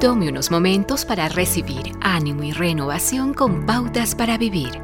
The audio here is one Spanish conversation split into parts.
Tome unos momentos para recibir ánimo y renovación con pautas para vivir.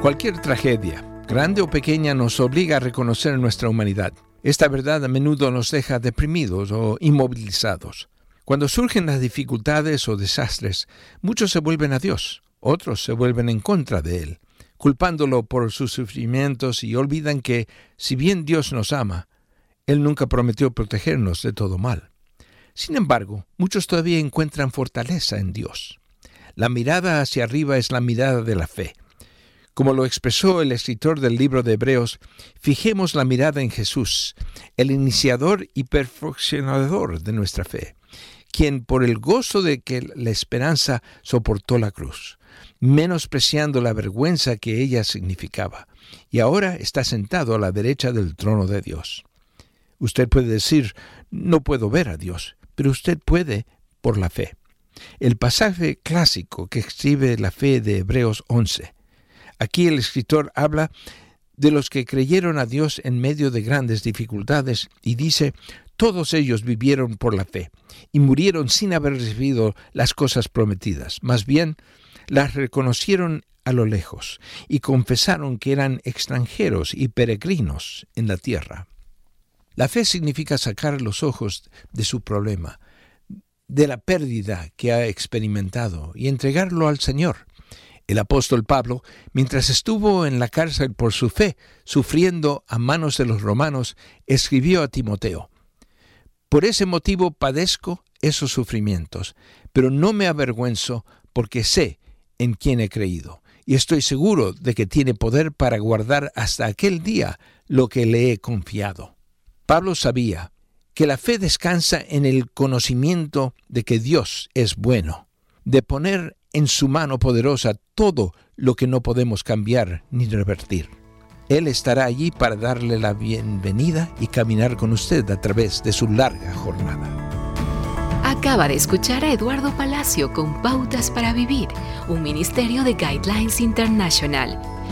Cualquier tragedia, grande o pequeña, nos obliga a reconocer nuestra humanidad. Esta verdad a menudo nos deja deprimidos o inmovilizados. Cuando surgen las dificultades o desastres, muchos se vuelven a Dios, otros se vuelven en contra de Él, culpándolo por sus sufrimientos y olvidan que, si bien Dios nos ama, Él nunca prometió protegernos de todo mal. Sin embargo, muchos todavía encuentran fortaleza en Dios. La mirada hacia arriba es la mirada de la fe. Como lo expresó el escritor del libro de Hebreos, fijemos la mirada en Jesús, el iniciador y perfeccionador de nuestra fe, quien por el gozo de que la esperanza soportó la cruz, menospreciando la vergüenza que ella significaba, y ahora está sentado a la derecha del trono de Dios. Usted puede decir, no puedo ver a Dios pero usted puede por la fe. El pasaje clásico que escribe la fe de Hebreos 11. Aquí el escritor habla de los que creyeron a Dios en medio de grandes dificultades y dice, todos ellos vivieron por la fe y murieron sin haber recibido las cosas prometidas. Más bien, las reconocieron a lo lejos y confesaron que eran extranjeros y peregrinos en la tierra. La fe significa sacar los ojos de su problema, de la pérdida que ha experimentado y entregarlo al Señor. El apóstol Pablo, mientras estuvo en la cárcel por su fe, sufriendo a manos de los romanos, escribió a Timoteo, Por ese motivo padezco esos sufrimientos, pero no me avergüenzo porque sé en quién he creído, y estoy seguro de que tiene poder para guardar hasta aquel día lo que le he confiado. Pablo sabía que la fe descansa en el conocimiento de que Dios es bueno, de poner en su mano poderosa todo lo que no podemos cambiar ni revertir. Él estará allí para darle la bienvenida y caminar con usted a través de su larga jornada. Acaba de escuchar a Eduardo Palacio con Pautas para Vivir, un ministerio de Guidelines International.